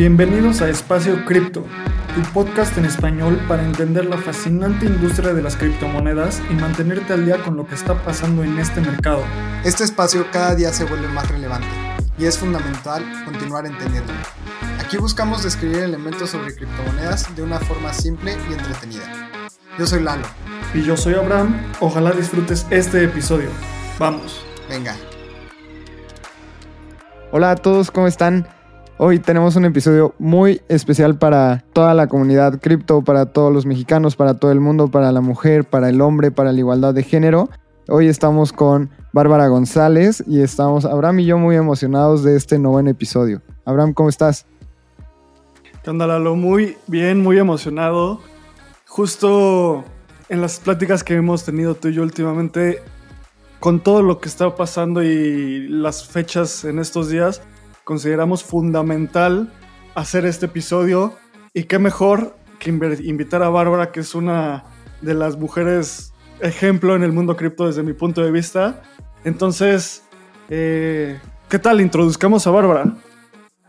Bienvenidos a Espacio Cripto, tu podcast en español para entender la fascinante industria de las criptomonedas y mantenerte al día con lo que está pasando en este mercado. Este espacio cada día se vuelve más relevante y es fundamental continuar entendiéndolo. Aquí buscamos describir elementos sobre criptomonedas de una forma simple y entretenida. Yo soy Lalo. Y yo soy Abraham. Ojalá disfrutes este episodio. Vamos. Venga. Hola a todos, ¿cómo están? Hoy tenemos un episodio muy especial para toda la comunidad cripto, para todos los mexicanos, para todo el mundo, para la mujer, para el hombre, para la igualdad de género. Hoy estamos con Bárbara González y estamos, Abraham y yo, muy emocionados de este noveno episodio. Abraham, ¿cómo estás? ¿Qué onda? Muy bien, muy emocionado. Justo en las pláticas que hemos tenido tú y yo últimamente, con todo lo que está pasando y las fechas en estos días, consideramos fundamental hacer este episodio y qué mejor que invitar a Bárbara, que es una de las mujeres ejemplo en el mundo cripto desde mi punto de vista. Entonces, eh, ¿qué tal? Introduzcamos a Bárbara.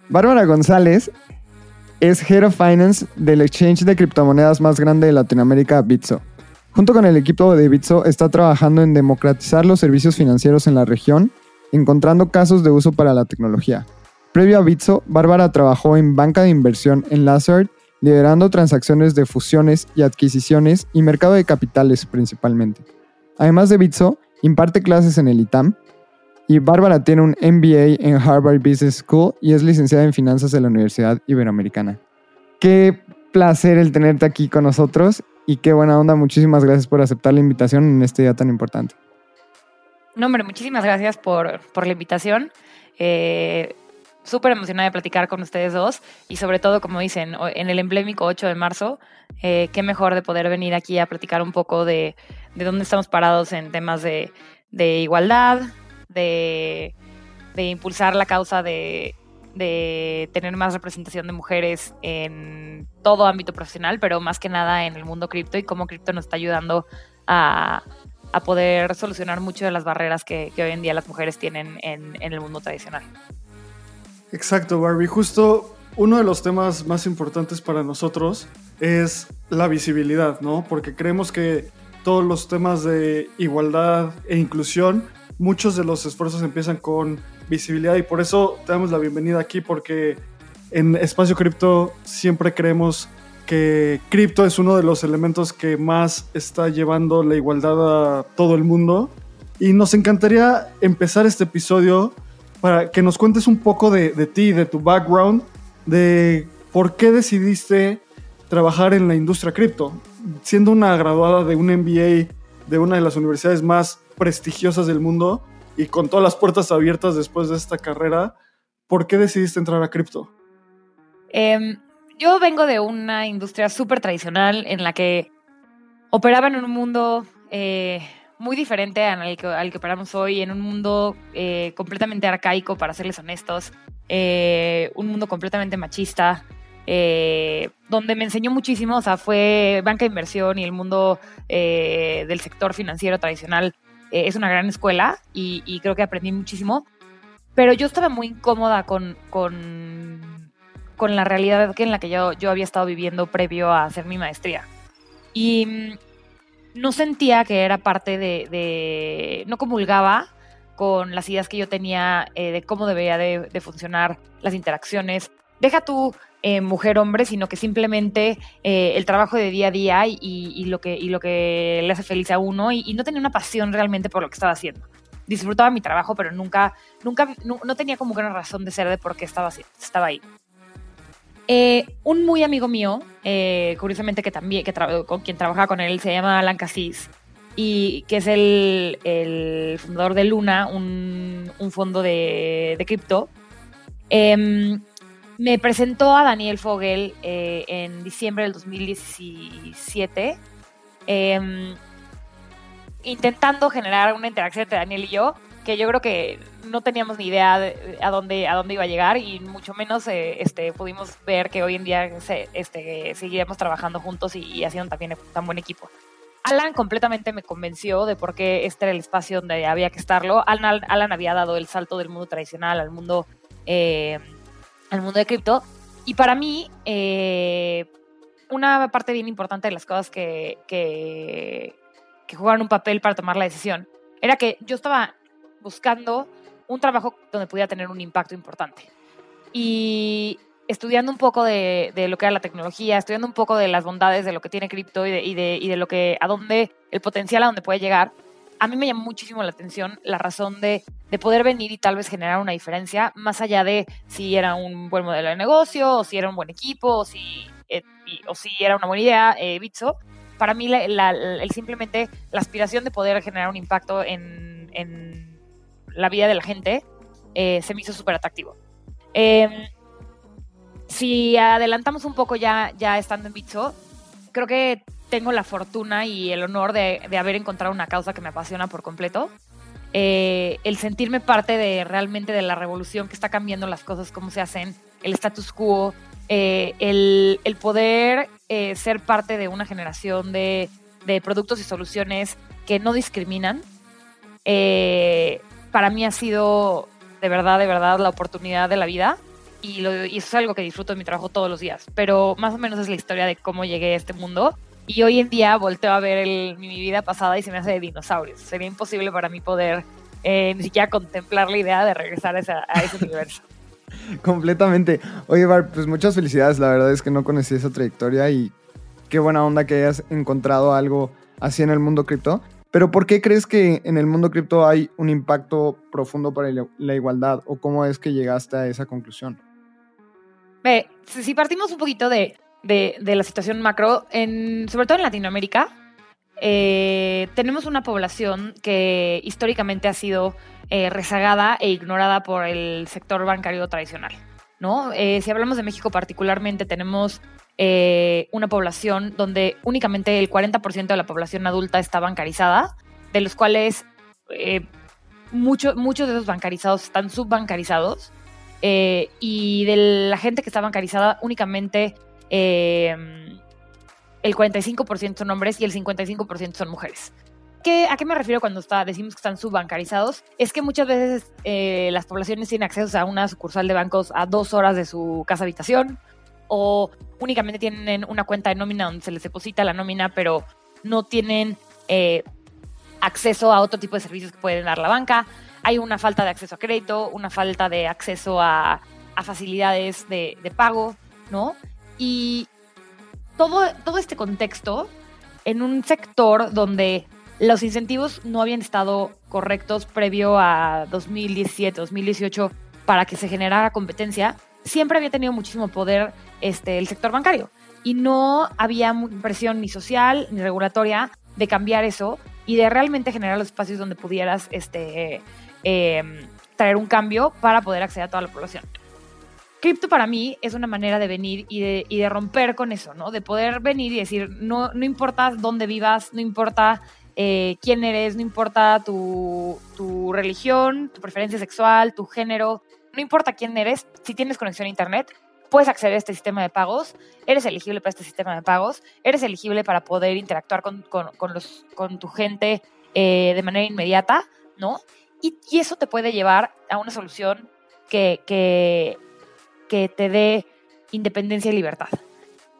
Bárbara González es Head of Finance del exchange de criptomonedas más grande de Latinoamérica, Bitso. Junto con el equipo de Bitso está trabajando en democratizar los servicios financieros en la región, encontrando casos de uso para la tecnología. Previo a Bitso, Bárbara trabajó en banca de inversión en Lazard, liderando transacciones de fusiones y adquisiciones y mercado de capitales principalmente. Además de Bitso, imparte clases en el ITAM y Bárbara tiene un MBA en Harvard Business School y es licenciada en finanzas de la Universidad Iberoamericana. Qué placer el tenerte aquí con nosotros y qué buena onda. Muchísimas gracias por aceptar la invitación en este día tan importante. No, hombre, muchísimas gracias por, por la invitación. Eh, súper emocionada de platicar con ustedes dos y sobre todo, como dicen, en el emblemático 8 de marzo, eh, qué mejor de poder venir aquí a platicar un poco de, de dónde estamos parados en temas de, de igualdad, de, de, impulsar la causa de, de tener más representación de mujeres en todo ámbito profesional, pero más que nada en el mundo cripto y cómo cripto nos está ayudando a, a poder solucionar muchas de las barreras que, que, hoy en día las mujeres tienen en, en el mundo tradicional. Exacto, Barbie. Justo uno de los temas más importantes para nosotros es la visibilidad, ¿no? Porque creemos que todos los temas de igualdad e inclusión, muchos de los esfuerzos empiezan con visibilidad y por eso te damos la bienvenida aquí porque en Espacio Cripto siempre creemos que cripto es uno de los elementos que más está llevando la igualdad a todo el mundo y nos encantaría empezar este episodio para que nos cuentes un poco de, de ti, de tu background, de por qué decidiste trabajar en la industria cripto. Siendo una graduada de un MBA de una de las universidades más prestigiosas del mundo y con todas las puertas abiertas después de esta carrera, ¿por qué decidiste entrar a cripto? Eh, yo vengo de una industria súper tradicional en la que operaba en un mundo eh, muy diferente al que, al que operamos hoy, en un mundo eh, completamente arcaico, para serles honestos, eh, un mundo completamente machista, eh, donde me enseñó muchísimo, o sea, fue banca de inversión y el mundo eh, del sector financiero tradicional eh, es una gran escuela y, y, creo que aprendí muchísimo, pero yo estaba muy incómoda con, con, con la realidad en la que yo, yo había estado viviendo previo a hacer mi maestría. Y no sentía que era parte de, no comulgaba con las ideas que yo tenía eh, de cómo debería de, funcionar las interacciones. Deja tú eh, mujer-hombre, sino que simplemente eh, el trabajo de día a día y, lo, que, lo que le hace feliz a uno y, no tenía una pasión realmente por lo que estaba haciendo. Disfrutaba mi trabajo, pero nunca, nunca, no, no tenía como que una razón de ser de por qué estaba, estaba ahí. Eh, un muy amigo mío, eh, curiosamente que también, que con quien trabajaba con él, se llama Alan Cassis, y que es el, fundador de Luna, un, fondo de, cripto. Eh, me presentó a Daniel Fogel eh, en diciembre del 2017, intentando generar una interacción entre Daniel y yo, que yo creo que no teníamos ni idea de a dónde, a dónde iba a llegar y mucho menos eh, este, pudimos ver que hoy en día se, este, seguiremos trabajando juntos y, y, haciendo también tan buen equipo. Alan completamente me convenció de por qué este era el espacio donde había que estarlo. Alan, Alan había dado el salto del mundo tradicional al mundo, eh, al mundo de cripto y para mí, eh, una parte bien importante de las cosas que, que, que jugaron un papel para tomar la decisión era que yo estaba buscando un trabajo donde pudiera tener un impacto importante. Y estudiando un poco de, de, lo que era la tecnología, estudiando un poco de las bondades de lo que tiene cripto y de, y de, y de lo que, a dónde, el potencial a dónde puede llegar, a mí me llamó muchísimo la atención la razón de, de, poder venir y tal vez generar una diferencia, más allá de si era un buen modelo de negocio, o si era un buen equipo, o si, eh, o si era una buena idea, eh, Bitso. Para mí, la, la, el simplemente la aspiración de poder generar un impacto en, en la vida de la gente eh, se me hizo súper atractivo. Eh, si adelantamos un poco ya, ya estando en Bitso, creo que tengo la fortuna y el honor de, de haber encontrado una causa que me apasiona por completo. Eh, el sentirme parte de realmente de la revolución que está cambiando las cosas, cómo se hacen, el status quo, eh, el, el, poder eh, ser parte de una generación de, de, productos y soluciones que no discriminan, eh, para mí ha sido de verdad, de verdad la oportunidad de la vida y, lo, y eso es algo que disfruto de mi trabajo todos los días. Pero más o menos es la historia de cómo llegué a este mundo. Y hoy en día volteo a ver el, mi vida pasada y se me hace de dinosaurios. Sería imposible para mí poder eh, ni siquiera contemplar la idea de regresar a, esa, a ese universo. Completamente. Oye, Bar, pues muchas felicidades. La verdad es que no conocí esa trayectoria y qué buena onda que hayas encontrado algo así en el mundo cripto. Pero ¿por qué crees que en el mundo cripto hay un impacto profundo para la igualdad? ¿O cómo es que llegaste a esa conclusión? Si partimos un poquito de, de, de la situación macro, en, sobre todo en Latinoamérica, eh, tenemos una población que históricamente ha sido eh, rezagada e ignorada por el sector bancario tradicional. ¿no? Eh, si hablamos de México particularmente, tenemos eh, una población donde únicamente el 40% de la población adulta está bancarizada, de los cuales eh, mucho, muchos de esos bancarizados están subbancarizados. Eh, y de la gente que está bancarizada, únicamente eh, el 45% son hombres y el 55% son mujeres. ¿Qué, ¿A qué me refiero cuando está, decimos que están subbancarizados? Es que muchas veces eh, las poblaciones tienen acceso a una sucursal de bancos a dos horas de su casa habitación o únicamente tienen una cuenta de nómina donde se les deposita la nómina, pero no tienen eh, acceso a otro tipo de servicios que pueden dar la banca. Hay una falta de acceso a crédito, una falta de acceso a, facilidades de, de, pago, ¿no? Y todo, todo este contexto en un sector donde los incentivos no habían estado correctos previo a 2017, 2018 para que se generara competencia, siempre había tenido muchísimo poder este, el sector bancario y no había presión ni social ni regulatoria de cambiar eso y de realmente generar los espacios donde pudieras este, eh, traer un cambio para poder acceder a toda la población. Cripto para mí es una manera de venir y de, y de, romper con eso, ¿no? De poder venir y decir, no, no importa dónde vivas, no importa eh, quién eres, no importa tu, tu religión, tu preferencia sexual, tu género, no importa quién eres, si tienes conexión a Internet, puedes acceder a este sistema de pagos, eres elegible para este sistema de pagos, eres elegible para poder interactuar con, con, con, los, con tu gente eh, de manera inmediata, ¿no? Y, eso te puede llevar a una solución que, que, que te dé independencia y libertad.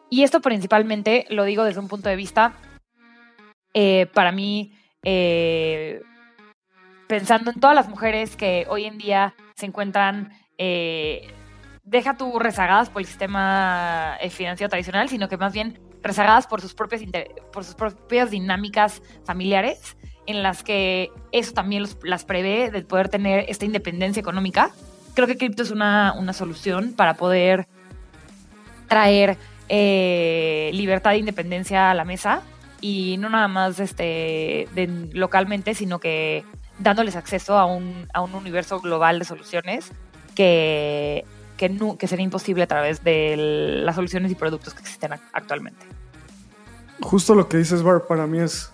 Y esto principalmente lo digo desde un punto de vista, eh, para mí, eh, pensando en todas las mujeres que hoy en día se encuentran, eh, deja tú rezagadas por el sistema eh, financiero tradicional, sino que más bien rezagadas por sus propias, por sus propias dinámicas familiares, en las que eso también las prevé de poder tener esta independencia económica. Creo que cripto es una, una solución para poder traer eh, libertad e independencia a la mesa y no nada más este, de, localmente, sino que dándoles acceso a un, a un universo global de soluciones que, que, no, que sería imposible a través de las soluciones y productos que existen actualmente. Justo lo que dices, Bar, para mí es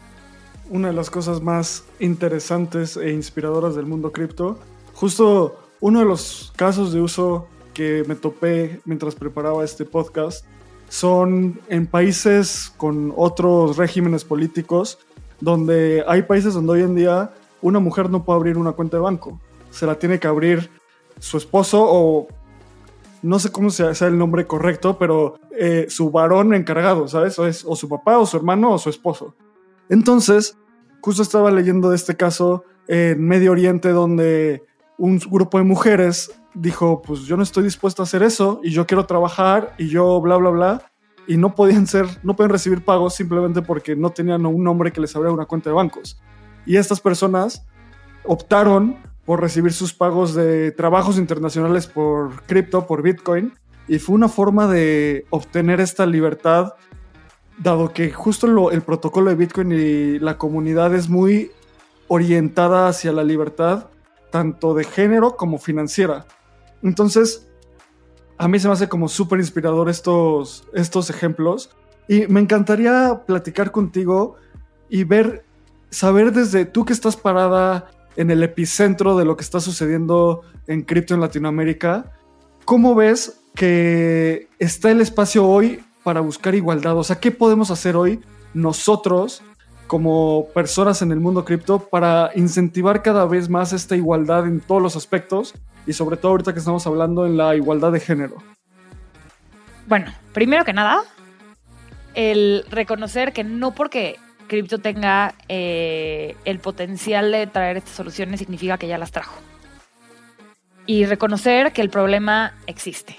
una de las cosas más interesantes e inspiradoras del mundo cripto. Justo uno de los casos de uso que me topé mientras preparaba este podcast son en países con otros regímenes políticos, donde hay países donde hoy en día una mujer no puede abrir una cuenta de banco. Se la tiene que abrir su esposo o no sé cómo sea, el nombre correcto, pero eh, su varón encargado, ¿sabes? O, es, o su papá, o su hermano, o su esposo. Entonces, justo estaba leyendo de este caso en Medio Oriente donde un grupo de mujeres dijo, pues yo no estoy dispuesto a hacer eso y yo quiero trabajar y yo bla, bla, bla. Y no podían ser, no pueden recibir pagos simplemente porque no tenían un nombre que les abriera una cuenta de bancos. Y estas personas optaron por recibir sus pagos de trabajos internacionales por cripto, por Bitcoin. Y fue una forma de obtener esta libertad, dado que justo el protocolo de Bitcoin y la comunidad es muy orientada hacia la libertad, tanto de género como financiera. Entonces, a mí se me hace como súper inspirador estos, estos ejemplos. Y me encantaría platicar contigo y ver, saber desde tú que estás parada en el epicentro de lo que está sucediendo en cripto en Latinoamérica, ¿cómo ves que está el espacio hoy para buscar igualdad? O sea, ¿qué podemos hacer hoy nosotros como personas en el mundo cripto para incentivar cada vez más esta igualdad en todos los aspectos y sobre todo ahorita que estamos hablando en la igualdad de género? Bueno, primero que nada, el reconocer que no porque cripto tenga eh, el potencial de traer estas soluciones significa que ya las trajo. Y reconocer que el problema existe,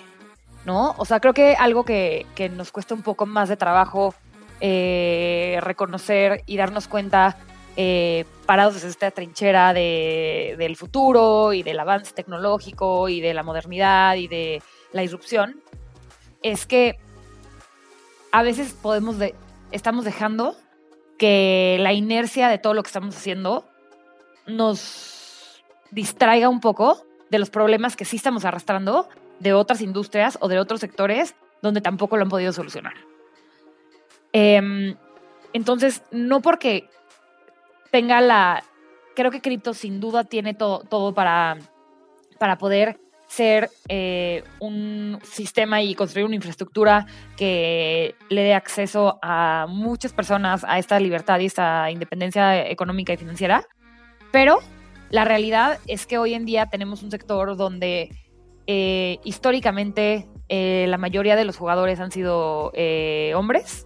¿no? O sea, creo que algo que, que nos cuesta un poco más de trabajo eh, reconocer y darnos cuenta eh, parados desde esta trinchera de, del futuro y del avance tecnológico y de la modernidad y de la disrupción, es que a veces podemos de, estamos dejando que la inercia de todo lo que estamos haciendo nos distraiga un poco de los problemas que sí estamos arrastrando de otras industrias o de otros sectores donde tampoco lo han podido solucionar. Em, entonces, no porque tenga la... Creo que cripto sin duda tiene todo, para, para poder ser eh, un sistema y construir una infraestructura que le dé acceso a muchas personas a esta libertad y esta independencia económica y financiera. Pero la realidad es que hoy en día tenemos un sector donde eh, históricamente eh, la mayoría de los jugadores han sido hombres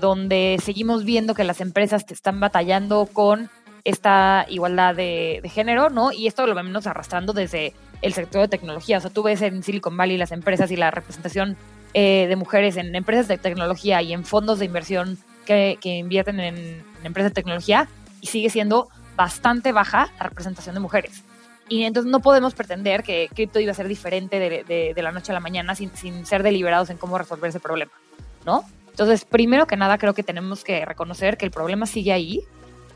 donde seguimos viendo que las empresas te están batallando con esta igualdad de, género, ¿no? Y esto lo vemos arrastrando desde el sector de tecnología. O sea, tú ves en Silicon Valley las empresas y la representación eh, de mujeres en empresas de tecnología y en fondos de inversión que, invierten en, empresas de tecnología y sigue siendo bastante baja la representación de mujeres. Y entonces no podemos pretender que cripto iba a ser diferente de, la noche a la mañana sin, sin ser deliberados en cómo resolver ese problema, ¿no? Entonces, primero que nada, creo que tenemos que reconocer que el problema sigue ahí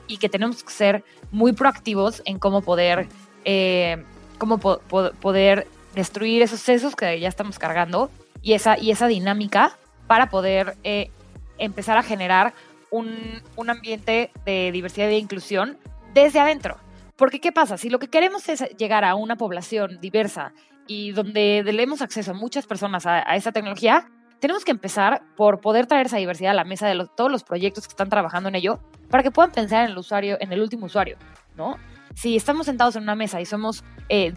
y que tenemos que ser muy proactivos en cómo poder, eh, cómo poder destruir esos sesos que ya estamos cargando y esa, y esa dinámica para poder eh, empezar a generar un, un ambiente de diversidad e inclusión desde adentro. Porque, ¿qué pasa? Si lo que queremos es llegar a una población diversa y donde demos acceso a muchas personas a esa tecnología, tenemos que empezar por poder traer esa diversidad a la mesa de todos los proyectos que están trabajando en ello para que puedan pensar en el usuario, en el último usuario, ¿no? Si estamos sentados en una mesa y somos eh,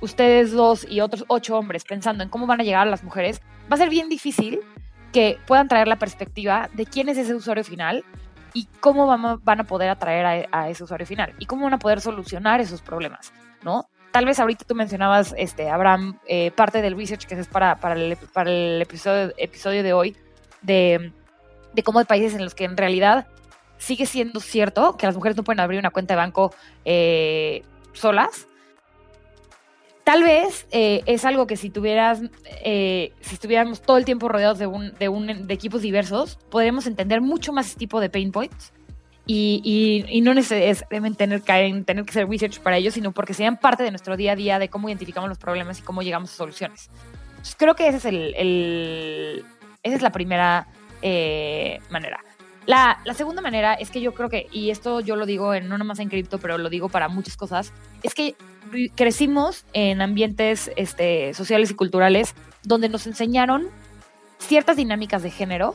ustedes dos y otros ocho hombres pensando en cómo van a llegar a las mujeres, va a ser bien difícil que puedan traer la perspectiva de quién es ese usuario final y cómo van a poder atraer a, ese usuario final y cómo van a poder solucionar esos problemas, ¿no? tal vez ahorita tú mencionabas, este, Abraham, eh, parte del research que es para, para el episodio, episodio de hoy, de, de cómo hay países en los que en realidad sigue siendo cierto que las mujeres no pueden abrir una cuenta de banco eh, solas. Tal vez eh, es algo que si tuvieras, si estuviéramos todo el tiempo rodeados de, un, de, un, de equipos diversos, podríamos entender mucho más este tipo de pain points y, y, no necesariamente tener que, tener que hacer research para ello, sino porque sean parte de nuestro día a día de cómo identificamos los problemas y cómo llegamos a soluciones. creo que ese es el, el esa es la primera eh, manera. La, la, segunda manera es que yo creo que, y esto yo lo digo en, no nomás en cripto, pero lo digo para muchas cosas, es que crecimos en ambientes este, sociales y culturales donde nos enseñaron ciertas dinámicas de género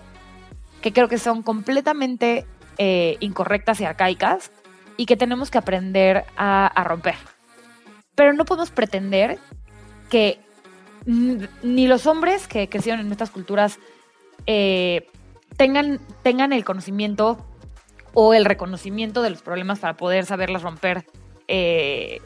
que creo que son completamente eh, incorrectas y arcaicas y que tenemos que aprender a, romper. Pero no podemos pretender que ni los hombres que crecieron en estas culturas eh, tengan, tengan el conocimiento o el reconocimiento de los problemas para poder saberlas romper eh,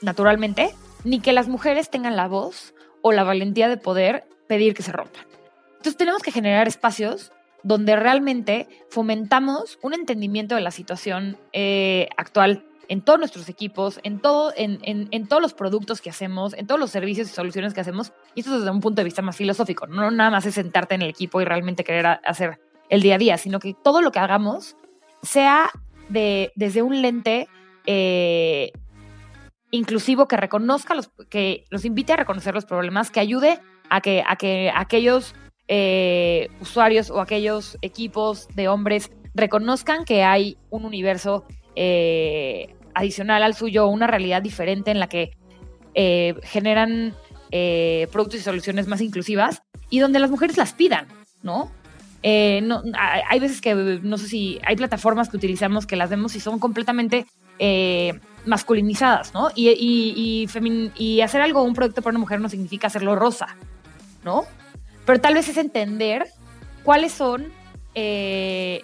naturalmente, ni que las mujeres tengan la voz o la valentía de poder pedir que se rompan. Entonces tenemos que generar espacios donde realmente fomentamos un entendimiento de la situación eh, actual en todos nuestros equipos, en, todo, en, en, todos los productos que hacemos, en todos los servicios y soluciones que hacemos. Y esto desde un punto de vista más filosófico. No nada más es sentarte en el equipo y realmente querer hacer el día a día, sino que todo lo que hagamos sea de, desde un lente eh, inclusivo que reconozca los, que los invite a reconocer los problemas, que ayude a que, a que aquellos eh, usuarios o aquellos equipos de hombres reconozcan que hay un universo eh, adicional al suyo, una realidad diferente en la que eh, generan productos y soluciones más inclusivas y donde las mujeres las pidan, ¿no? No, hay veces que, no sé si hay plataformas que utilizamos que las vemos y son completamente masculinizadas, ¿no? Y, hacer algo, un producto para una mujer no significa hacerlo rosa, ¿no? Pero tal vez es entender cuáles son, eh,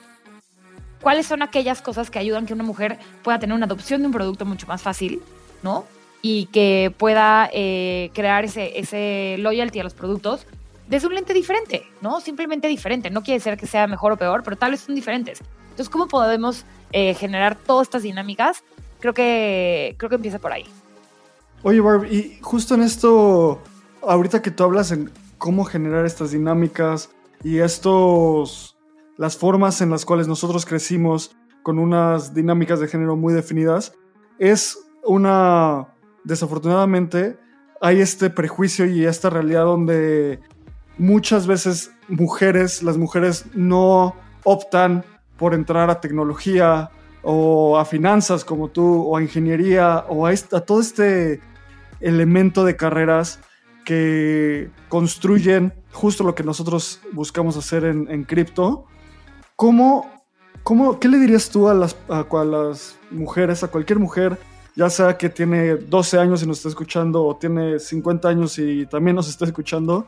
cuáles son aquellas cosas que ayudan que una mujer pueda tener una adopción de un producto mucho más fácil, ¿no? Y que pueda eh, crear ese, ese loyalty a los productos desde un lente diferente, ¿no? Simplemente diferente. No quiere decir que sea mejor o peor, pero tal vez son diferentes. Entonces, ¿cómo podemos eh, generar todas estas dinámicas? Creo que, creo que empieza por ahí. Oye, Barb, y justo en esto, ahorita que tú hablas en cómo generar estas dinámicas y estos las formas en las cuales nosotros crecimos con unas dinámicas de género muy definidas es una desafortunadamente hay este prejuicio y esta realidad donde muchas veces mujeres, las mujeres no optan por entrar a tecnología o a finanzas como tú, o a ingeniería, o a, todo este elemento de carreras que construyen justo lo que nosotros buscamos hacer en, cripto. ¿Cómo, cómo, ¿Qué le dirías tú a las, a, las mujeres, a cualquier mujer, ya sea que tiene 12 años y nos está escuchando o tiene 50 años y también nos está escuchando,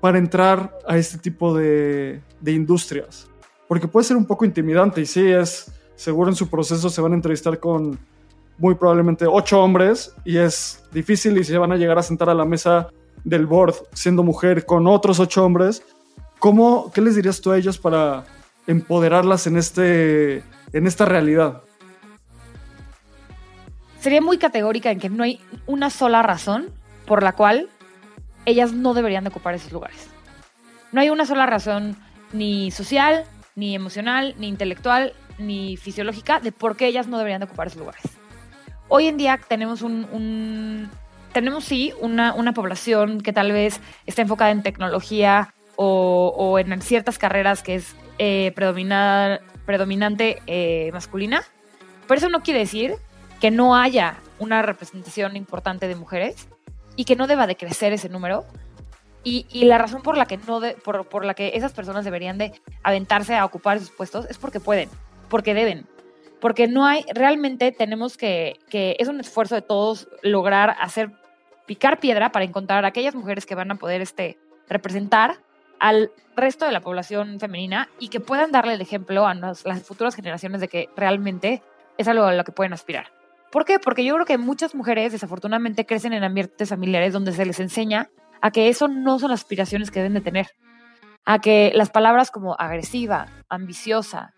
para entrar a este tipo de, de industrias? Porque puede ser un poco intimidante y sí, es seguro en su proceso se van a entrevistar con muy probablemente ocho hombres y es difícil y se van a llegar a sentar a la mesa del board siendo mujer con otros ocho hombres. ¿Cómo, ¿Qué les dirías tú a ellos para empoderarlas en, este, en esta realidad? Sería muy categórica en que no hay una sola razón por la cual ellas no deberían de ocupar esos lugares. No hay una sola razón ni social, ni emocional, ni intelectual, ni fisiológica de por qué ellas no deberían de ocupar esos lugares. Hoy en día tenemos un, tenemos sí una, población que tal vez está enfocada en tecnología o, en ciertas carreras que es eh, predominante eh, masculina, pero eso no quiere decir que no haya una representación importante de mujeres y que no deba de crecer ese número. Y, la razón por la que no por, por, la que esas personas deberían de aventarse a ocupar esos puestos es porque pueden, porque deben, porque no hay, realmente tenemos que, que es un esfuerzo de todos lograr hacer, picar piedra para encontrar a aquellas mujeres que van a poder este, representar al resto de la población femenina y que puedan darle el ejemplo a las futuras generaciones de que realmente es algo a lo que pueden aspirar. ¿Por qué? Porque yo creo que muchas mujeres desafortunadamente crecen en ambientes familiares donde se les enseña a que eso no son aspiraciones que deben de tener. A que las palabras como agresiva, ambiciosa,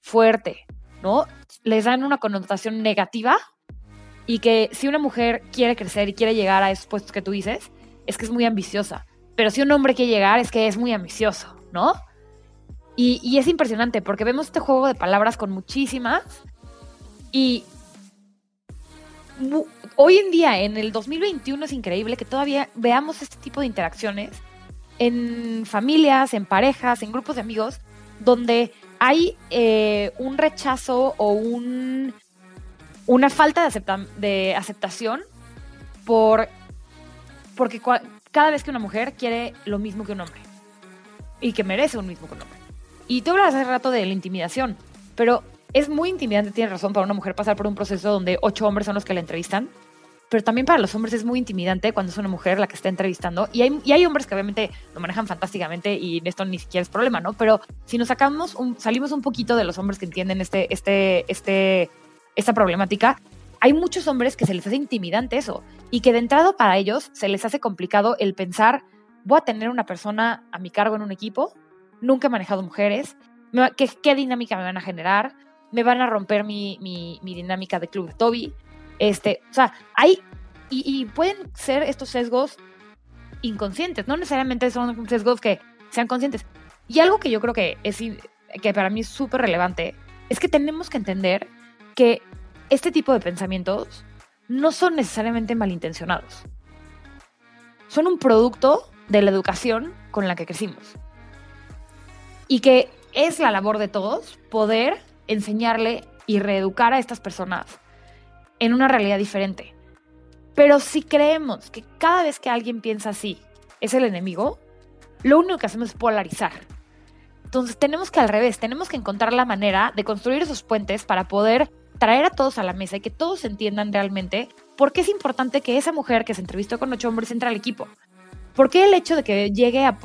fuerte, ¿no? Les dan una connotación negativa y que si una mujer quiere crecer y quiere llegar a esos puestos que tú dices, es que es muy ambiciosa. Pero si un hombre quiere llegar, es que es muy ambicioso, ¿no? Y, y es impresionante porque vemos este juego de palabras con muchísimas y hoy en día, en el 2021, es increíble que todavía veamos este tipo de interacciones en familias, en parejas, en grupos de amigos, donde hay eh, un rechazo o un, una falta de, aceptación por, porque cada vez que una mujer quiere lo mismo que un hombre y que merece un mismo que un hombre. Y tú hablas hace rato de la intimidación, pero es muy intimidante, tienes razón, para una mujer pasar por un proceso donde ocho hombres son los que la entrevistan pero también para los hombres es muy intimidante cuando es una mujer la que está entrevistando. Y hay, y hay hombres que obviamente lo manejan fantásticamente y esto ni siquiera es problema, ¿no? Pero si nos sacamos, un, salimos un poquito de los hombres que entienden este, este, este, esta problemática, hay muchos hombres que se les hace intimidante eso y que de entrada para ellos se les hace complicado el pensar, voy a tener una persona a mi cargo en un equipo, nunca he manejado mujeres, ¿qué, qué dinámica me van a generar? Me van a romper mi, mi, mi dinámica de club Toby este, o sea, hay, y, pueden ser estos sesgos inconscientes, no necesariamente son sesgos que sean conscientes. Y algo que yo creo que es que para mí es súper relevante es que tenemos que entender que este tipo de pensamientos no son necesariamente malintencionados. Son un producto de la educación con la que crecimos. Y que es la labor de todos poder enseñarle y reeducar a estas personas en una realidad diferente. Pero si creemos que cada vez que alguien piensa así es el enemigo, lo único que hacemos es polarizar. Entonces tenemos que al revés, tenemos que encontrar la manera de construir esos puentes para poder traer a todos a la mesa y que todos entiendan realmente por qué es importante que esa mujer que se entrevistó con ocho hombres entre al equipo. ¿Por qué el hecho de que llegue a,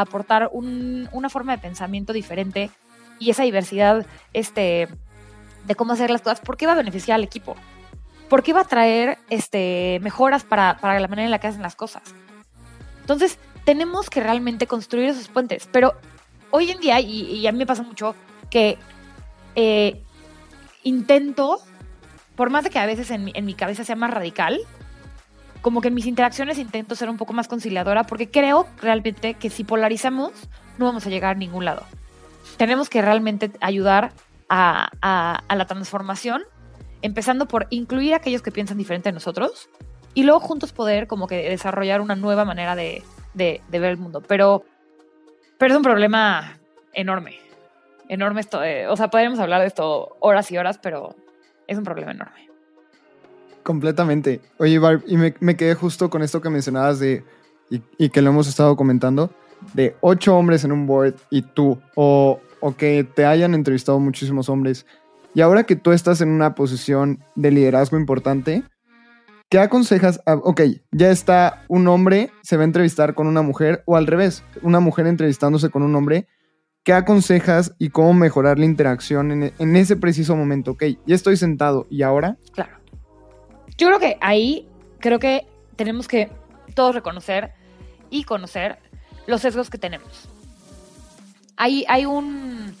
aportar una forma de pensamiento diferente y esa diversidad este, de cómo hacer las cosas, por qué va a beneficiar al equipo? porque iba a traer este, mejoras para, la manera en la que hacen las cosas. Entonces, tenemos que realmente construir esos puentes. Pero hoy en día, y, a mí me pasa mucho, que eh, intento, por más de que a veces en en mi cabeza sea más radical, como que en mis interacciones intento ser un poco más conciliadora, porque creo realmente que si polarizamos, no vamos a llegar a ningún lado. Tenemos que realmente ayudar a, a la transformación empezando por incluir a aquellos que piensan diferente de nosotros y luego juntos poder como que desarrollar una nueva manera de, ver el mundo. Pero, pero es un problema enorme, enorme esto. Eh, o sea, podríamos hablar de esto horas y horas, pero es un problema enorme. Completamente. Oye, Barb, y me, quedé justo con esto que mencionabas de, y, y, que lo hemos estado comentando, de ocho hombres en un board y tú, o, o que te hayan entrevistado muchísimos hombres y ahora que tú estás en una posición de liderazgo importante, ¿qué aconsejas? ok, ya está un hombre, se va a entrevistar con una mujer, o al revés, una mujer entrevistándose con un hombre. ¿Qué aconsejas y cómo mejorar la interacción en, en ese preciso momento? Ok, ya estoy sentado, ¿y ahora? Claro. Yo creo que ahí, creo que tenemos que todos reconocer y conocer los sesgos que tenemos. Hay, hay un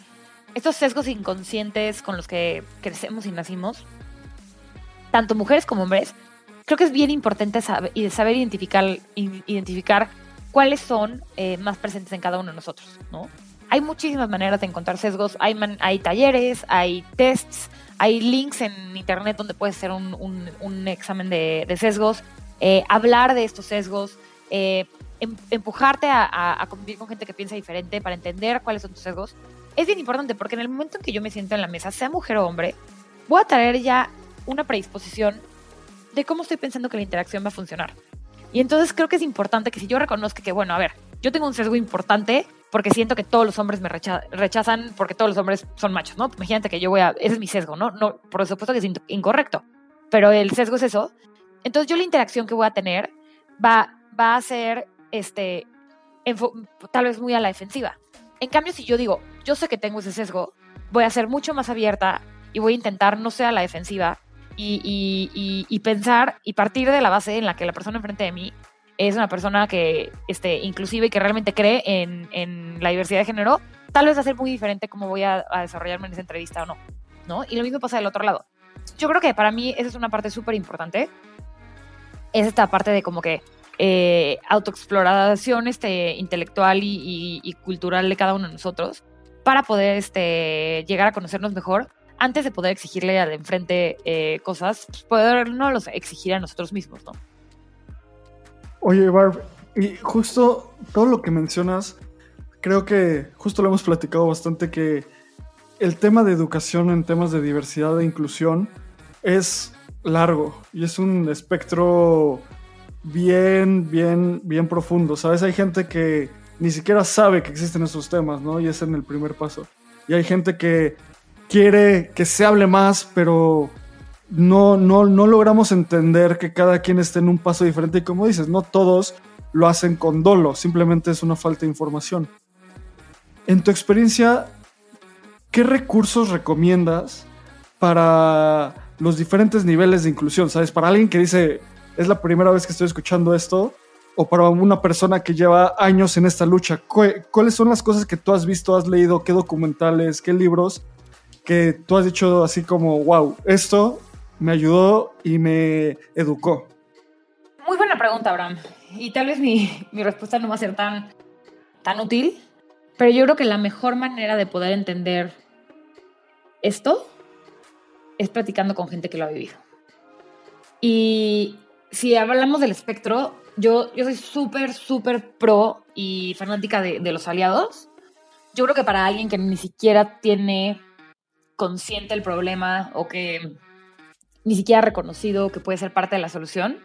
estos sesgos inconscientes con los que crecemos y nacimos, tanto mujeres como hombres, creo que es bien importante saber, saber identificar, identificar cuáles son eh, más presentes en cada uno de nosotros, ¿no? Hay muchísimas maneras de encontrar sesgos, hay, hay talleres, hay tests, hay links en internet donde puedes hacer un, examen de, sesgos, eh, hablar de estos sesgos, eh, empujarte a, a, convivir con gente que piensa diferente para entender cuáles son tus sesgos es bien importante porque en el momento en que yo me siento en la mesa, sea mujer o hombre, voy a traer ya una predisposición de cómo estoy pensando que la interacción va a funcionar. Y entonces creo que es importante que si yo reconozco que, bueno, a ver, yo tengo un sesgo importante porque siento que todos los hombres me rechazan porque todos los hombres son machos, ¿no? Imagínate que yo voy a... Ese es mi sesgo, ¿no? no por supuesto que es incorrecto, pero el sesgo es eso. Entonces yo la interacción que voy a tener va, va a ser, este, tal vez muy a la defensiva. En cambio, si yo digo, yo sé que tengo ese sesgo, voy a ser mucho más abierta y voy a intentar no ser a la defensiva y, pensar y partir de la base en la que la persona enfrente de mí es una persona que, este, inclusive, y que realmente cree en, la diversidad de género, tal vez va a ser muy diferente cómo voy a, desarrollarme en esa entrevista o no, ¿no? Y lo mismo pasa del otro lado. Yo creo que para mí esa es una parte súper importante. Es esta parte de como que eh, autoexploración este, intelectual y, cultural de cada uno de nosotros para poder este, llegar a conocernos mejor antes de poder exigirle al enfrente eh, cosas, pues poder no los exigir a nosotros mismos, ¿no? Oye, Barb, y justo todo lo que mencionas, creo que justo lo hemos platicado bastante que el tema de educación en temas de diversidad e inclusión es largo y es un espectro bien, bien, bien profundo, ¿sabes? Hay gente que ni siquiera sabe que existen esos temas, ¿no? Y es en el primer paso. Y hay gente que quiere que se hable más, pero no, no, no logramos entender que cada quien esté en un paso diferente y como dices, no todos lo hacen con dolo, simplemente es una falta de información. En tu experiencia, ¿qué recursos recomiendas para los diferentes niveles de inclusión? ¿Sabes? Para alguien que dice, es la primera vez que estoy escuchando esto, o para una persona que lleva años en esta lucha, ¿cuáles son las cosas que tú has visto, has leído, qué documentales, qué libros que tú has dicho así como, wow, esto me ayudó y me educó? Muy buena pregunta, Abraham. Y tal vez mi, mi respuesta no va a ser tan, tan útil, pero yo creo que la mejor manera de poder entender esto es platicando con gente que lo ha vivido. Y si hablamos del espectro, yo, yo soy súper, súper pro y fanática de, de, los aliados. Yo creo que para alguien que ni siquiera tiene consciente el problema o que ni siquiera ha reconocido que puede ser parte de la solución,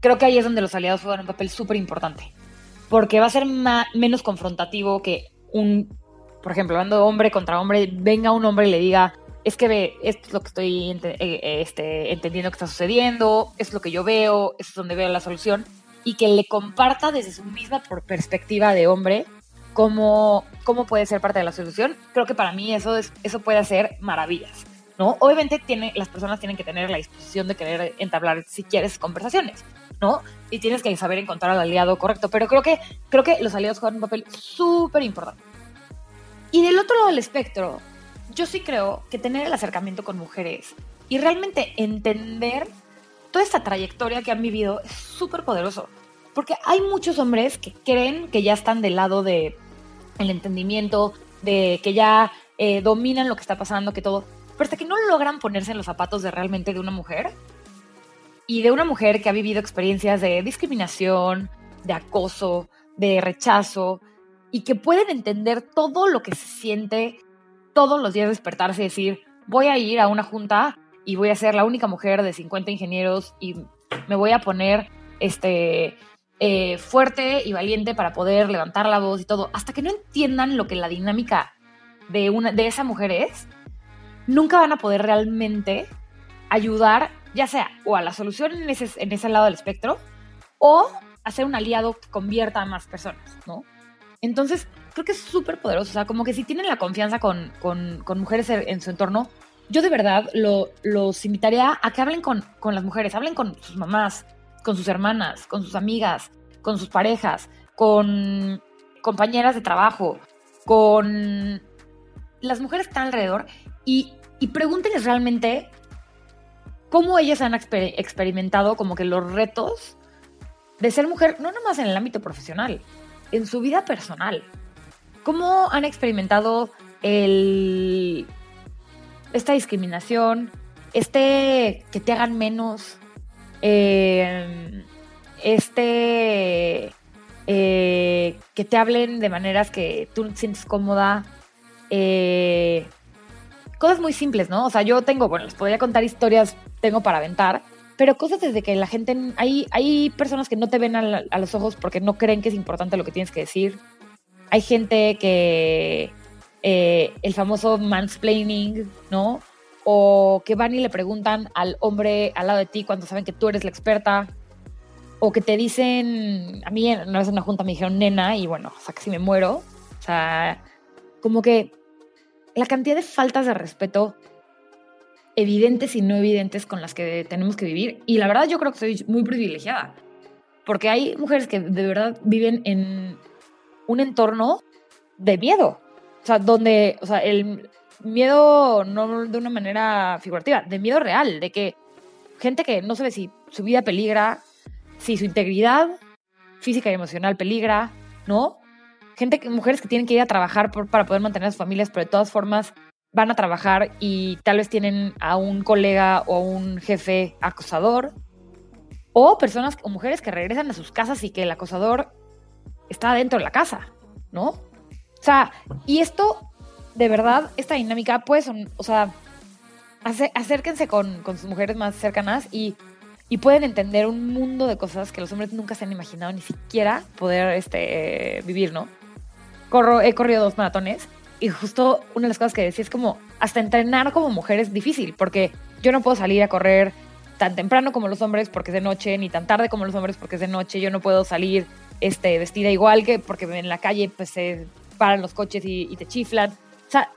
creo que ahí es donde los aliados juegan un papel súper importante. Porque va a ser menos confrontativo que un, por ejemplo, hablando hombre contra hombre, venga un hombre y le diga, es que ve, esto es lo que estoy eh, este, entendiendo que está sucediendo, es lo que yo veo, es donde veo la solución, y que le comparta desde su misma perspectiva de hombre cómo, cómo puede ser parte de la solución, creo que para mí eso, es, eso puede hacer maravillas. ¿no? Obviamente tiene, las personas tienen que tener la disposición de querer entablar, si quieres, conversaciones, ¿no? Y tienes que saber encontrar al aliado correcto, pero creo que, creo que los aliados juegan un papel súper importante. Y del otro lado del espectro, yo sí creo que tener el acercamiento con mujeres y realmente entender toda esta trayectoria que han vivido es súper poderoso. Porque hay muchos hombres que creen que ya están del lado de el entendimiento, de que ya eh, dominan lo que está pasando, que todo. Pero hasta que no logran ponerse en los zapatos de realmente de una mujer y de una mujer que ha vivido experiencias de discriminación, de acoso, de rechazo y que pueden entender todo lo que se siente todos los días despertarse y decir, voy a ir a una junta y voy a ser la única mujer de 50 ingenieros y me voy a poner este, eh, fuerte y valiente para poder levantar la voz y todo, hasta que no entiendan lo que la dinámica de, una, de esa mujer es, nunca van a poder realmente ayudar, ya sea o a la solución en ese, en ese lado del espectro, o a ser un aliado que convierta a más personas, ¿no? Entonces, creo que es súper poderoso. O sea, como que si tienen la confianza con, con, mujeres en su entorno, yo de verdad lo, los invitaría a que hablen con, con las mujeres, hablen con sus mamás, con sus hermanas, con sus amigas, con sus parejas, con compañeras de trabajo, con las mujeres que están alrededor y, y pregúntenles realmente cómo ellas han experimentado como que los retos de ser mujer, no nomás en el ámbito profesional, en su vida personal. ¿Cómo han experimentado el, esta discriminación, este que te hagan menos, eh, este eh, que te hablen de maneras que tú te sientes cómoda? Eh, cosas muy simples, ¿no? O sea, yo tengo, bueno, les podría contar historias, tengo para aventar, pero cosas desde que la gente, hay, hay personas que no te ven a, los ojos porque no creen que es importante lo que tienes que decir. Hay gente que eh, el famoso mansplaining, ¿no? O que van y le preguntan al hombre al lado de ti cuando saben que tú eres la experta. O que te dicen, a mí una vez en una junta me dijeron nena y bueno, o sea, casi me muero. O sea, como que la cantidad de faltas de respeto evidentes y no evidentes con las que tenemos que vivir. Y la verdad yo creo que soy muy privilegiada, porque hay mujeres que de verdad viven en un entorno de miedo. O sea, donde, o sea, el miedo no de una manera figurativa, de miedo real, de que gente que no sabe si su vida peligra, si su integridad física y emocional peligra, ¿no? Gente mujeres que tienen que ir a trabajar para poder mantener a sus familias, pero de todas formas van a trabajar y tal vez tienen a un colega o a un jefe acosador, o personas o mujeres que regresan a sus casas y que el acosador está dentro de la casa, ¿no? O sea, y esto, de verdad, esta dinámica, pues, o sea, acérquense con, sus mujeres más cercanas y, y, pueden entender un mundo de cosas que los hombres nunca se han imaginado ni siquiera poder este, vivir, ¿no? Corro, he corrido dos maratones y justo una de las cosas que decía es como, hasta entrenar como mujer es difícil, porque yo no puedo salir a correr tan temprano como los hombres porque es de noche, ni tan tarde como los hombres porque es de noche. Yo no puedo salir este, vestida igual que porque en la calle pues se paran los coches y, te chiflan. O sea,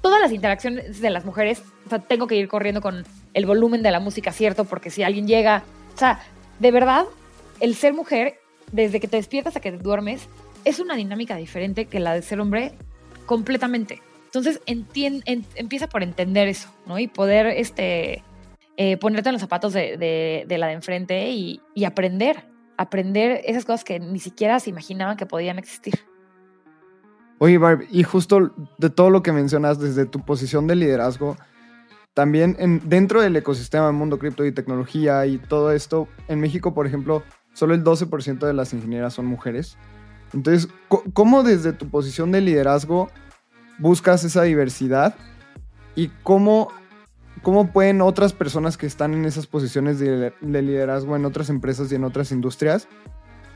todas las interacciones de las mujeres, o sea, tengo que ir corriendo con el volumen de la música cierto porque si alguien llega, o sea, de verdad, el ser mujer, desde que te despiertas a que te duermes, es una dinámica diferente que la de ser hombre completamente. Entonces, empieza por entender eso, ¿no? Y poder este, eh, ponerte en los zapatos de, la de enfrente y aprender, aprender esas cosas que ni siquiera se imaginaban que podían existir. Oye, Barb, y justo de todo lo que mencionas desde tu posición de liderazgo, también en, dentro del ecosistema del mundo cripto y tecnología y todo esto, en México, por ejemplo, solo el 12% de las ingenieras son mujeres. Entonces, ¿cómo desde tu posición de liderazgo buscas esa diversidad? ¿Y cómo, cómo pueden otras personas que están en esas posiciones de, de liderazgo en otras empresas y en otras industrias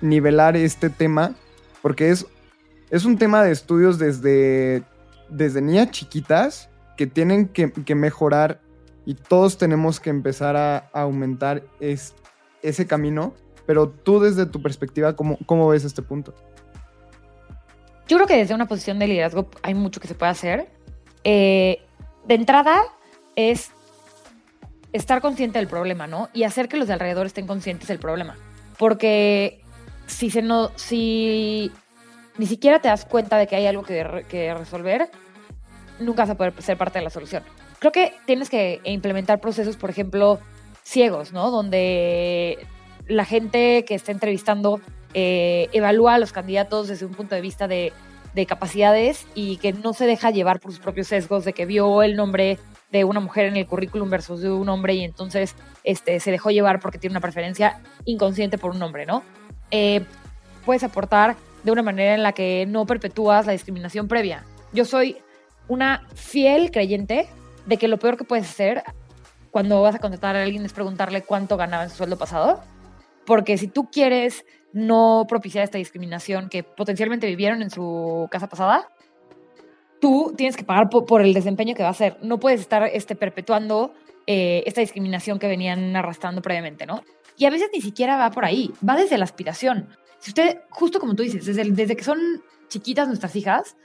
nivelar este tema? Porque es es un tema de estudios desde, desde niñas chiquitas que tienen que, mejorar y todos tenemos que empezar a, aumentar es- ese camino. Pero tú desde tu perspectiva, ¿cómo, cómo ves este punto? Yo creo que desde una posición de liderazgo hay mucho que se puede hacer. Eh, de entrada es estar consciente del problema, ¿no? Y hacer que los de alrededor estén conscientes del problema. Porque si se no, si ni siquiera te das cuenta de que hay algo que, re- que resolver, nunca vas a poder ser parte de la solución. Creo que tienes que implementar procesos, por ejemplo, ciegos, ¿no? Donde la gente que está entrevistando eh, evalúa a los candidatos desde un punto de vista de, de capacidades y que no se deja llevar por sus propios sesgos de que vio el nombre de una mujer en el currículum versus de un hombre y entonces este, se dejó llevar porque tiene una preferencia inconsciente por un hombre, ¿no? Eh, puedes aportar de una manera en la que no perpetúas la discriminación previa. Yo soy una fiel creyente de que lo peor que puedes hacer cuando vas a contratar a alguien es preguntarle cuánto ganaba en su sueldo pasado. Porque si tú quieres no propiciar esta discriminación que potencialmente vivieron en su casa pasada, tú tienes que pagar po- por, el desempeño que va a hacer. No puedes estar este, perpetuando eh, esta discriminación que venían arrastrando previamente, ¿no? Y a veces ni siquiera va por ahí, va desde la aspiración. Si usted, justo como tú dices, desde que son chiquitas nuestras hijas,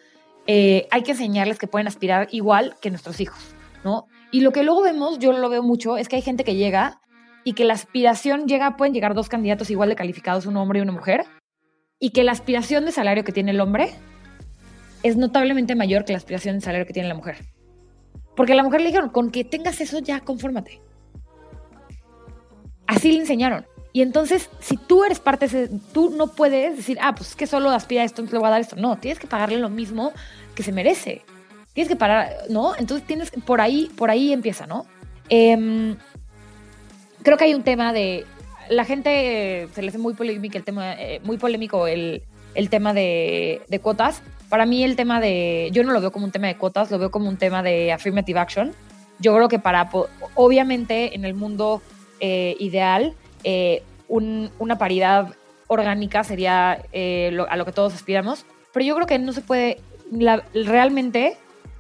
eh, hay que enseñarles que pueden aspirar igual que nuestros hijos, ¿no? Y lo que luego vemos, yo lo veo mucho, es que hay gente que llega y que la aspiración llega, pueden llegar dos candidatos igual de calificados, un hombre y una mujer, y que la aspiración de salario que tiene el hombre es notablemente mayor que la aspiración de salario que tiene la mujer. Porque a la mujer le dijeron, con que tengas eso ya, confórmate. Así le enseñaron. Y entonces, si tú eres parte de ese, tú no puedes decir, ah, pues es que solo aspira a esto, entonces le voy a dar esto. No, tienes que pagarle lo mismo que se merece. Tienes que parar, ¿no? Entonces tienes por ahí, por ahí empieza, ¿no? Em, creo que hay un tema de, la gente eh, se le hace muy polémico el tema, eh, muy polémico el, el tema de, de cuotas. Para mí el tema de, yo no lo veo como un tema de cuotas, lo veo como un tema de affirmative action. Yo creo que para, obviamente en el mundo eh, ideal, eh, un- una paridad orgánica sería eh, lo- a lo que todos aspiramos, pero yo creo que no se puede, la- realmente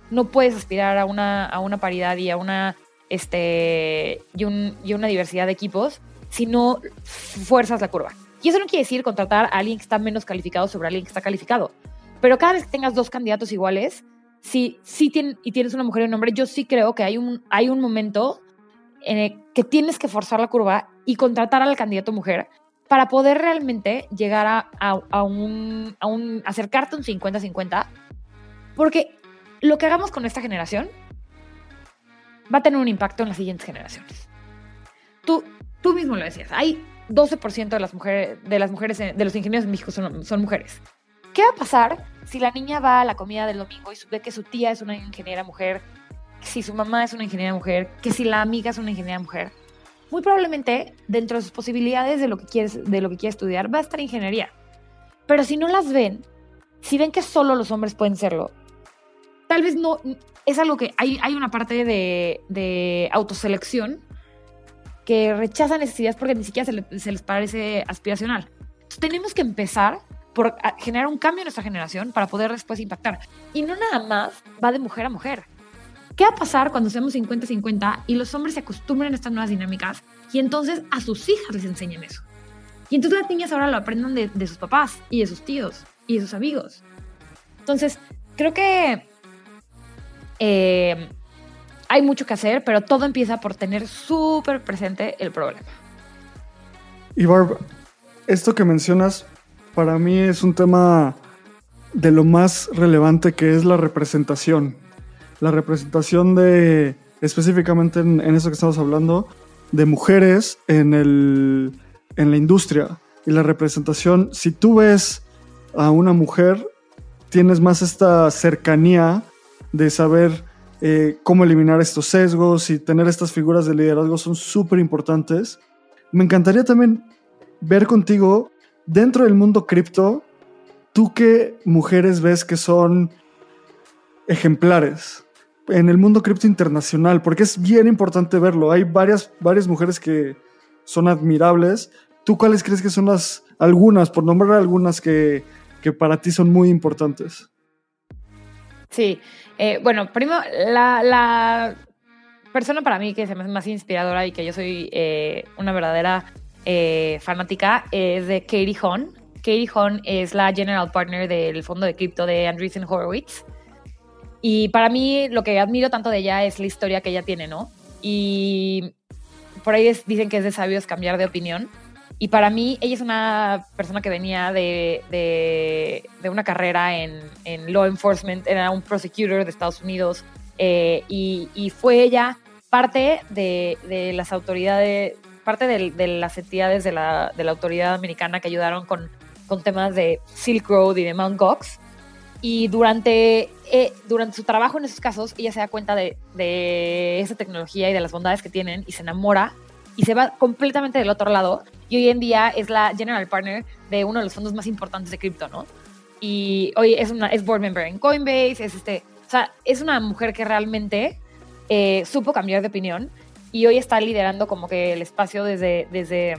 no puedes aspirar a una, a una paridad y a una, este, y, un- y una diversidad de equipos si no fuerzas la curva. Y eso no quiere decir contratar a alguien que está menos calificado sobre alguien que está calificado. Pero cada vez que tengas dos candidatos iguales, si, si tien- y tienes una mujer y un hombre, yo sí creo que hay un, hay un momento en el que tienes que forzar la curva y contratar al candidato mujer para poder realmente llegar a, a- a un, a un- acercarte un 50-50. Porque lo que hagamos con esta generación va a tener un impacto en las siguientes generaciones. Tú, tú mismo lo decías, hay 12% de las mujeres, de las mujeres, de los ingenieros en México son, son mujeres. ¿Qué va a pasar si la niña va a la comida del domingo y ve que su tía es una ingeniera mujer, si su mamá es una ingeniera mujer, que si la amiga es una ingeniera mujer? Muy probablemente dentro de sus posibilidades de lo que quieres, de lo que quiere estudiar va a estar ingeniería. Pero si no las ven, si ven que solo los hombres pueden serlo, tal vez no es algo que hay, hay una parte de, de autoselección que rechazan esas ideas porque ni siquiera se, le- se les parece aspiracional. Tenemos que empezar por a- generar un cambio en nuestra generación para poder después impactar. Y no nada más va de mujer a mujer. ¿qué va a pasar cuando seamos 50-50 y los hombres se acostumbren a estas nuevas dinámicas y entonces a sus hijas les enseñen eso? Y entonces las niñas ahora lo aprendan de, de sus papás y de sus tíos y de sus amigos. Entonces, creo que eh, hay mucho que hacer, pero todo empieza por tener súper presente el problema. Y Barb, esto que mencionas para mí es un tema de lo más relevante que es la representación. La representación de, específicamente en, eso que estamos hablando, de mujeres en, el, en la industria. Y la representación, si tú ves a una mujer, tienes más esta cercanía de saber eh, cómo eliminar estos sesgos y tener estas figuras de liderazgo son súper importantes. Me encantaría también ver contigo, dentro del mundo cripto, ¿tú qué mujeres ves que son ejemplares en el mundo cripto internacional? Porque es bien importante verlo. Hay varias, varias mujeres que son admirables. ¿Tú cuáles crees que son las, algunas, por nombrar algunas que, que para ti son muy importantes? Sí, eh, bueno, primero, la, persona para mí que hace más inspiradora y que yo soy eh, una verdadera eh, fanática es de Katie Hon. Katie Hon es la general partner del fondo de cripto de Andreessen Horowitz. Y para mí lo que admiro tanto de ella es la historia que ella tiene, ¿no? Y por ahí dicen que es de sabios cambiar de opinión. Y para mí, ella es una persona que venía de, de, una carrera en, en, law enforcement, era un prosecutor de Estados Unidos, eh, y, fue ella parte de las autoridades, parte de, las entidades de la, de la, autoridad americana que ayudaron con, con temas de Silk Road y de Mount Gox. Y durante, eh, durante su trabajo en esos casos, ella se da cuenta de, de esa tecnología y de las bondades que tienen y se enamora y se va completamente del otro lado y hoy en día es la general partner de uno de los fondos más importantes de cripto, ¿no? Y hoy es, una, es board member en Coinbase, es este, o sea, es una mujer que realmente eh, supo cambiar de opinión y hoy está liderando como que el espacio desde, desde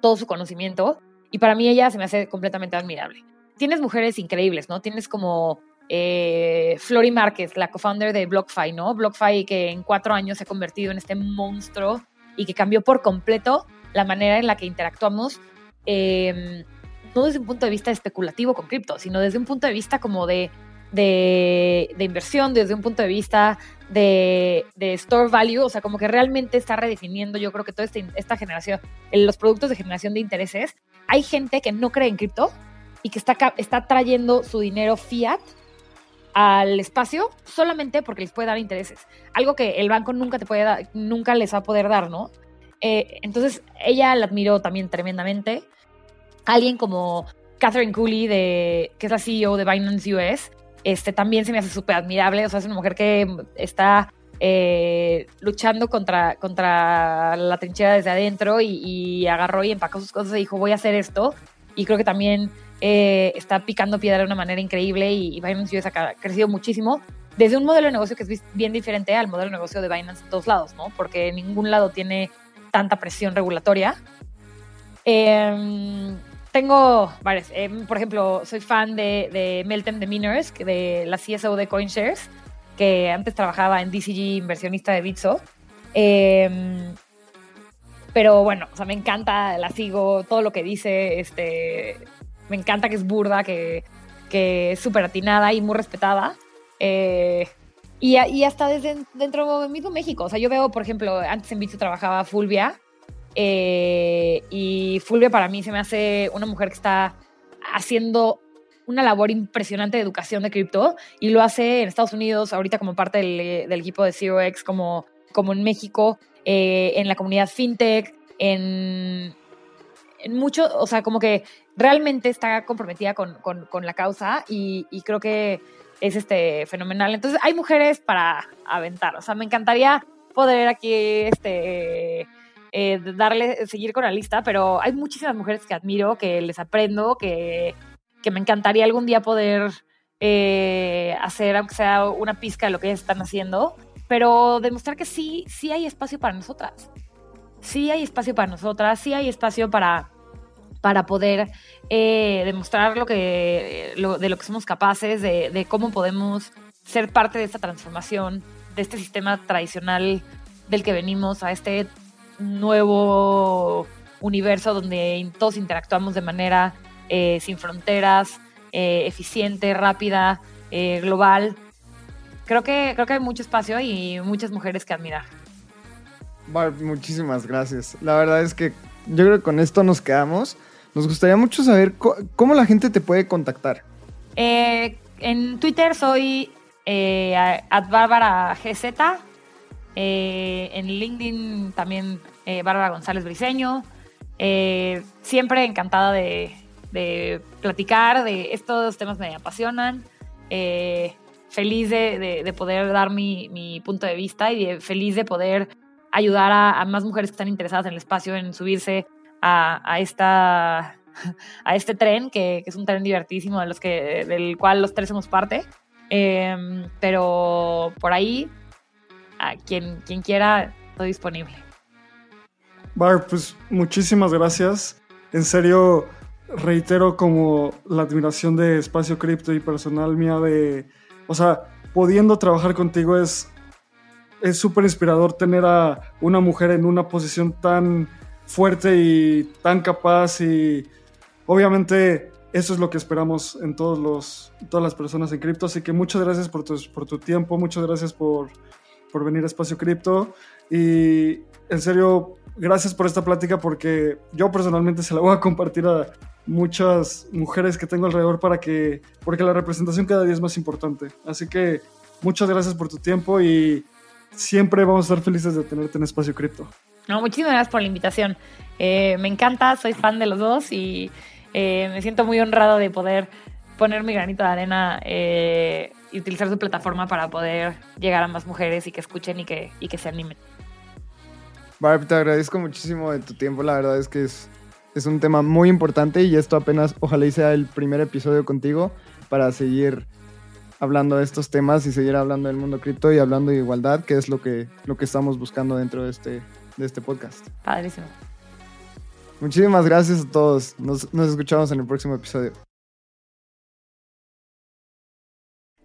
todo su conocimiento y para mí ella se me hace completamente admirable. Tienes mujeres increíbles, ¿no? Tienes como eh, Flori Márquez, la co-founder de BlockFi, ¿no? BlockFi que en cuatro años se ha convertido en este monstruo y que cambió por completo la manera en la que interactuamos, em, no desde un punto de vista especulativo con cripto, sino desde un punto de vista como de, de, inversión, desde un punto de vista de, de, store value, o sea, como que realmente está redefiniendo, yo creo que toda este, esta generación, los productos de generación de intereses, hay gente que no cree en cripto y que está, está trayendo su dinero fiat al espacio solamente porque les puede dar intereses. Algo que el banco nunca te puede dar, nunca les va a poder dar, ¿no? Eh, entonces, ella la admiró también tremendamente. Alguien como Catherine Cooley, de, que es la CEO de Binance US, este, también se me hace súper admirable. O sea, es una mujer que está eh, luchando contra, contra la trinchera desde adentro y, agarró y empacó sus cosas y dijo, voy a hacer esto. Y creo que también eh, está picando piedra de una manera increíble y, y Binance US ha crecido muchísimo desde un modelo de negocio que es bien diferente al modelo de negocio de Binance en todos lados, ¿no? Porque ningún lado tiene tanta presión regulatoria. Em, tengo varias. Em, por ejemplo, soy fan de, de Meltem Deminers, de la CSO de CoinShares, que antes trabajaba en DCG, inversionista de Bitso. Em, pero bueno, o sea, me encanta, la sigo, todo lo que dice, este, me encanta que es burda, que, que es súper atinada y muy respetada. Eh, y, y, hasta desde dentro del mismo México. O sea, yo veo, por ejemplo, antes en Bitso trabajaba Fulvia. Eh, y Fulvia para mí se me hace una mujer que está haciendo una labor impresionante de educación de cripto y lo hace en Estados Unidos, ahorita como parte del, equipo de ZeroX, como, como en México, eh, en la comunidad fintech, en, en mucho, o sea, como que realmente está comprometida con, con, con la causa y, y creo que es este fenomenal. Entonces hay mujeres para aventar. O sea, me encantaría poder aquí este eh, darle, seguir con la lista, pero hay muchísimas mujeres que admiro, que les aprendo, que, que me encantaría algún día poder eh, hacer, aunque sea una pizca de lo que ellas están haciendo, pero demostrar que sí, sí hay espacio para nosotras. Sí hay espacio para nosotras, sí hay espacio para para poder eh, demostrar lo que, de lo que somos capaces, de, cómo podemos ser parte de esta transformación, de este sistema tradicional del que venimos a este nuevo universo donde todos interactuamos de manera eh, sin fronteras, eh, eficiente, rápida, eh, global. Creo que, creo que hay mucho espacio y muchas mujeres que admirar. Barb, muchísimas gracias. La verdad es que yo creo que con esto nos quedamos. Nos gustaría mucho saber cómo la gente te puede contactar. en Twitter soy eh, Bárbara GZ. En LinkedIn también Bárbara González Briseño. siempre encantada de, de platicar, de estos temas me apasionan. Eh, feliz de, poder dar mi, punto de vista y feliz de poder ayudar a, más mujeres que están interesadas en el espacio en subirse a, esta a este tren que, es un tren divertísimo de los que del cual los tres somos parte em, pero por ahí a quien, quien quiera estoy disponible Bar, pues muchísimas gracias en serio reitero como la admiración de Espacio Cripto y personal mía de, o sea, pudiendo trabajar contigo es es súper inspirador tener a una mujer en una posición tan fuerte y tan capaz y obviamente eso es lo que esperamos en todos los, todas las personas en cripto. Así que muchas gracias por tu, por tu tiempo, muchas gracias por, por venir a Espacio Cripto y en serio, gracias por esta plática porque yo personalmente se la voy a compartir a, muchas mujeres que tengo alrededor para que, porque la representación cada día es más importante. Así que muchas gracias por tu tiempo y siempre vamos a estar felices de tenerte en Espacio Cripto. No, muchísimas gracias por la invitación. Eh, me encanta, soy fan de los dos y eh, me siento muy honrado de poder poner mi granito de arena eh, y utilizar su plataforma para poder llegar a más mujeres y que escuchen y que, y que se animen. Barb, te agradezco muchísimo de tu tiempo. La verdad es que es es un tema muy importante y esto apenas, ojalá y sea el primer episodio contigo para seguir hablando de estos temas y seguir hablando del mundo cripto y hablando de igualdad, que es lo que, lo que estamos buscando dentro de este, de este podcast. Padrísimo. Muchísimas gracias a todos. Nos, nos escuchamos en el próximo episodio.